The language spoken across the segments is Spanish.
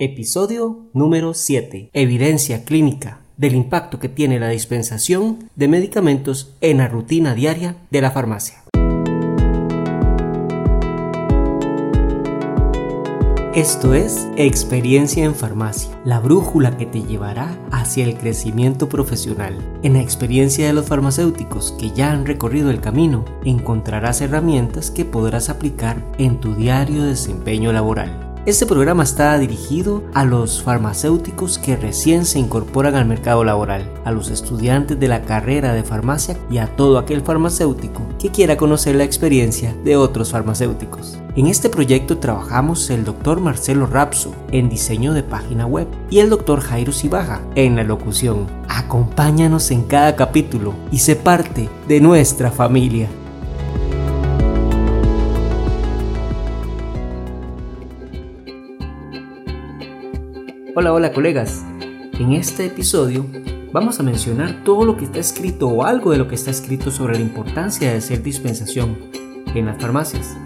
Episodio número 7. Evidencia clínica del impacto que tiene la dispensación de medicamentos en la rutina diaria de la farmacia. Esto es Experiencia en Farmacia, la brújula que te llevará hacia el crecimiento profesional. En la experiencia de los farmacéuticos que ya han recorrido el camino, encontrarás herramientas que podrás aplicar en tu diario desempeño laboral. Este programa está dirigido a los farmacéuticos que recién se incorporan al mercado laboral, a los estudiantes de la carrera de farmacia y a todo aquel farmacéutico que quiera conocer la experiencia de otros farmacéuticos. En este proyecto trabajamos el doctor Marcelo Rapso en diseño de página web y el doctor Jairo Cibaja en la locución. Acompáñanos en cada capítulo y sé parte de nuestra familia. Hola, hola colegas. En este episodio vamos a mencionar todo lo que está escrito o algo de lo que está escrito sobre la importancia de hacer dispensación en las farmacias,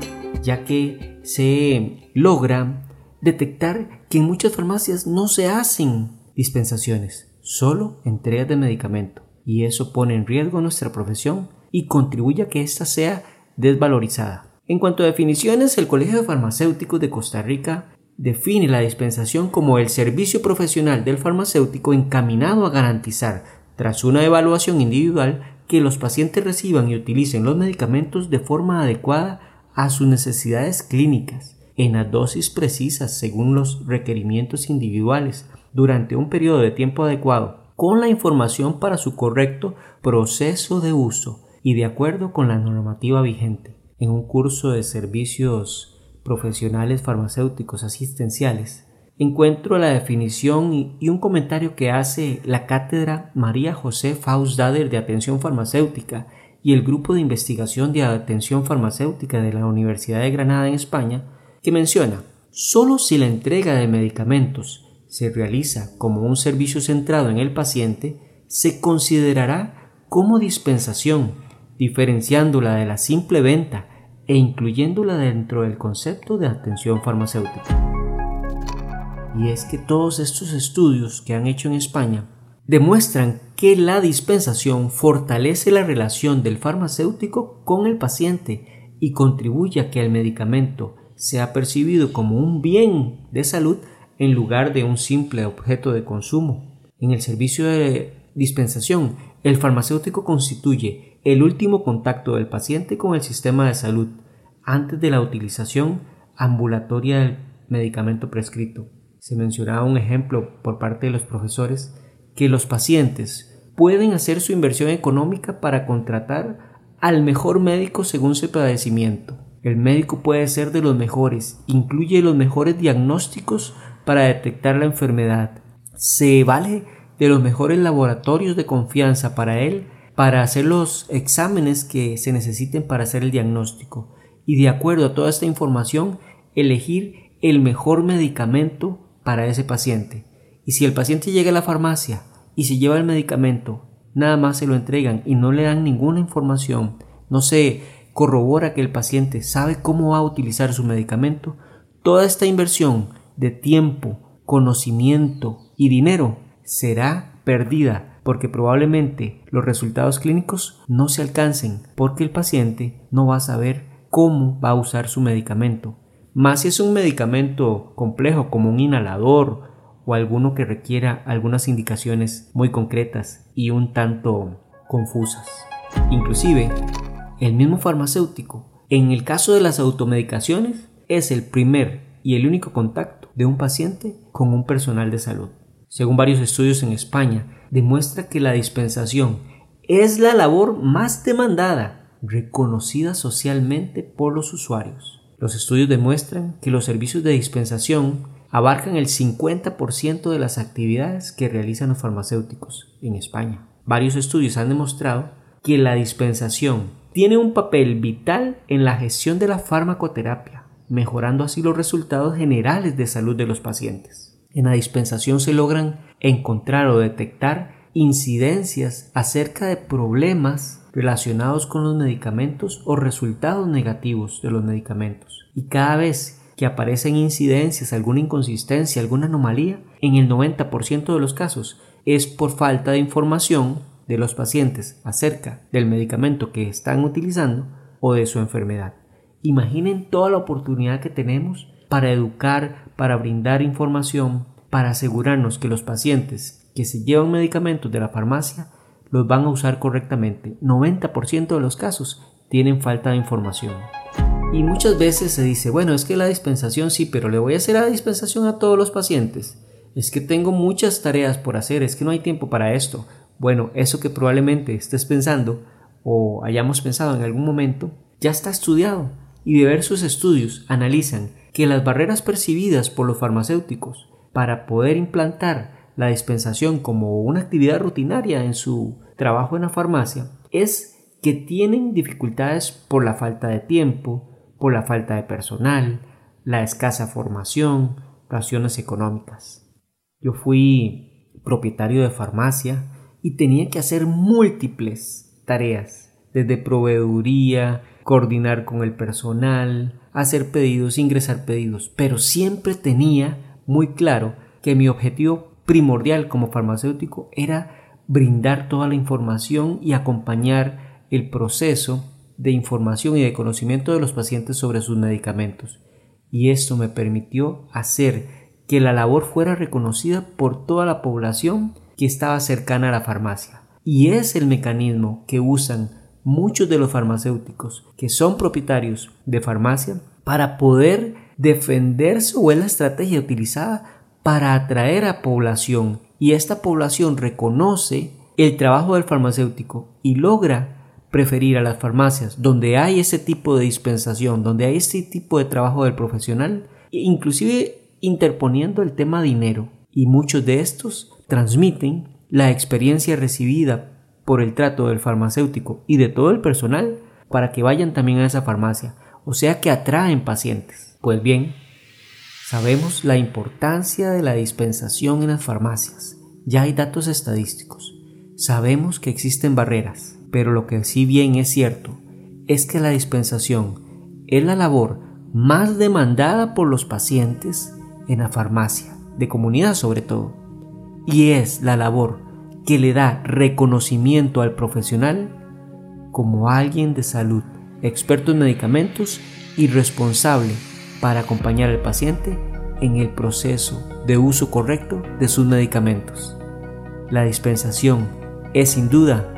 ya que se logra detectar que en muchas farmacias no se hacen dispensaciones, solo entregas de medicamento, y eso pone en riesgo nuestra profesión y contribuye a que ésta sea desvalorizada. En cuanto a definiciones, el Colegio de Farmacéuticos de Costa Rica define la dispensación como el servicio profesional del farmacéutico encaminado a garantizar, tras una evaluación individual, que los pacientes reciban y utilicen los medicamentos de forma adecuada a sus necesidades clínicas, en las dosis precisas según los requerimientos individuales, durante un periodo de tiempo adecuado, con la información para su correcto proceso de uso y de acuerdo con la normativa vigente. En un curso de servicios profesionales farmacéuticos asistenciales, encuentro la definición y un comentario que hace la cátedra María José Fausdader de Atención Farmacéutica y el Grupo de Investigación de Atención Farmacéutica de la Universidad de Granada en España, que menciona, solo si la entrega de medicamentos se realiza como un servicio centrado en el paciente, se considerará como dispensación, diferenciándola de la simple venta e incluyéndola dentro del concepto de atención farmacéutica. Y es que todos estos estudios que han hecho en España demuestran que la dispensación fortalece la relación del farmacéutico con el paciente y contribuye a que el medicamento sea percibido como un bien de salud en lugar de un simple objeto de consumo. En el servicio de dispensación, el farmacéutico constituye el último contacto del paciente con el sistema de salud antes de la utilización ambulatoria del medicamento prescrito. Se mencionaba un ejemplo por parte de los profesores que los pacientes pueden hacer su inversión económica para contratar al mejor médico según su padecimiento. El médico puede ser de los mejores, incluye los mejores diagnósticos para detectar la enfermedad. Se vale de los mejores laboratorios de confianza para él para hacer los exámenes que se necesiten para hacer el diagnóstico y de acuerdo a toda esta información elegir el mejor medicamento para ese paciente. Y si el paciente llega a la farmacia y se lleva el medicamento, nada más se lo entregan y no le dan ninguna información, no se corrobora que el paciente sabe cómo va a utilizar su medicamento, toda esta inversión de tiempo, conocimiento y dinero será perdida porque probablemente los resultados clínicos no se alcancen porque el paciente no va a saber cómo va a usar su medicamento. Más si es un medicamento complejo como un inhalador o alguno que requiera algunas indicaciones muy concretas y un tanto confusas. Inclusive, el mismo farmacéutico, en el caso de las automedicaciones, es el primer y el único contacto de un paciente con un personal de salud. Según varios estudios en España, demuestra que la dispensación es la labor más demandada, reconocida socialmente por los usuarios. Los estudios demuestran que los servicios de dispensación abarcan el 50% de las actividades que realizan los farmacéuticos en España. Varios estudios han demostrado que la dispensación tiene un papel vital en la gestión de la farmacoterapia, mejorando así los resultados generales de salud de los pacientes. En la dispensación se logran encontrar o detectar incidencias acerca de problemas relacionados con los medicamentos o resultados negativos de los medicamentos. Y cada vez que aparecen incidencias, alguna inconsistencia, alguna anomalía, en el 90% de los casos es por falta de información de los pacientes acerca del medicamento que están utilizando o de su enfermedad. Imaginen toda la oportunidad que tenemos para educar, para brindar información, para asegurarnos que los pacientes que se llevan medicamentos de la farmacia los van a usar correctamente. 90% de los casos tienen falta de información. Y muchas veces se dice, bueno, es que la dispensación sí, pero le voy a hacer la dispensación a todos los pacientes. Es que tengo muchas tareas por hacer, es que no hay tiempo para esto. Bueno, eso que probablemente estés pensando o hayamos pensado en algún momento, ya está estudiado y diversos estudios analizan que las barreras percibidas por los farmacéuticos para poder implantar la dispensación como una actividad rutinaria en su trabajo en la farmacia es que tienen dificultades por la falta de tiempo, por la falta de personal, la escasa formación, razones económicas. Yo fui propietario de farmacia y tenía que hacer múltiples tareas, desde proveeduría, coordinar con el personal, hacer pedidos, ingresar pedidos, pero siempre tenía muy claro que mi objetivo primordial como farmacéutico era brindar toda la información y acompañar el proceso de información y de conocimiento de los pacientes sobre sus medicamentos. Y esto me permitió hacer que la labor fuera reconocida por toda la población que estaba cercana a la farmacia. Y es el mecanismo que usan muchos de los farmacéuticos que son propietarios de farmacia para poder defenderse o es la estrategia utilizada para atraer a población y esta población reconoce el trabajo del farmacéutico y logra preferir a las farmacias donde hay ese tipo de dispensación, donde hay ese tipo de trabajo del profesional, inclusive interponiendo el tema dinero. Y muchos de estos transmiten la experiencia recibida por el trato del farmacéutico y de todo el personal para que vayan también a esa farmacia, o sea que atraen pacientes. Pues bien, sabemos la importancia de la dispensación en las farmacias. Ya hay datos estadísticos. Sabemos que existen barreras, pero lo que sí bien es cierto es que la dispensación es la labor más demandada por los pacientes en la farmacia, de comunidad sobre todo, y es la labor que le da reconocimiento al profesional como alguien de salud, experto en medicamentos y responsable para acompañar al paciente en el proceso de uso correcto de sus medicamentos. La dispensación es sin duda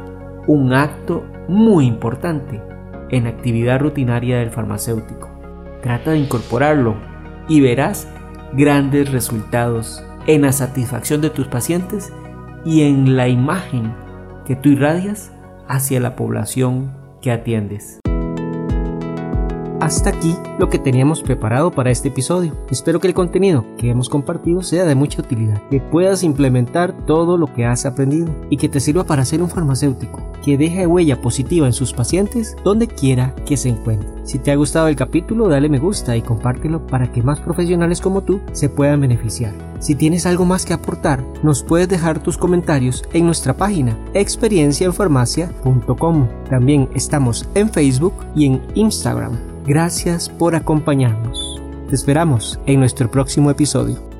un acto muy importante en la actividad rutinaria del farmacéutico. Trata de incorporarlo y verás grandes resultados en la satisfacción de tus pacientes y en la imagen que tú irradias hacia la población que atiendes. Hasta aquí lo que teníamos preparado para este episodio. Espero que el contenido que hemos compartido sea de mucha utilidad, que puedas implementar todo lo que has aprendido y que te sirva para ser un farmacéutico que deje huella positiva en sus pacientes donde quiera que se encuentre. Si te ha gustado el capítulo, dale me gusta y compártelo para que más profesionales como tú se puedan beneficiar. Si tienes algo más que aportar, nos puedes dejar tus comentarios en nuestra página experienciaenfarmacia.com. También estamos en Facebook y en Instagram. Gracias por acompañarnos. Te esperamos en nuestro próximo episodio.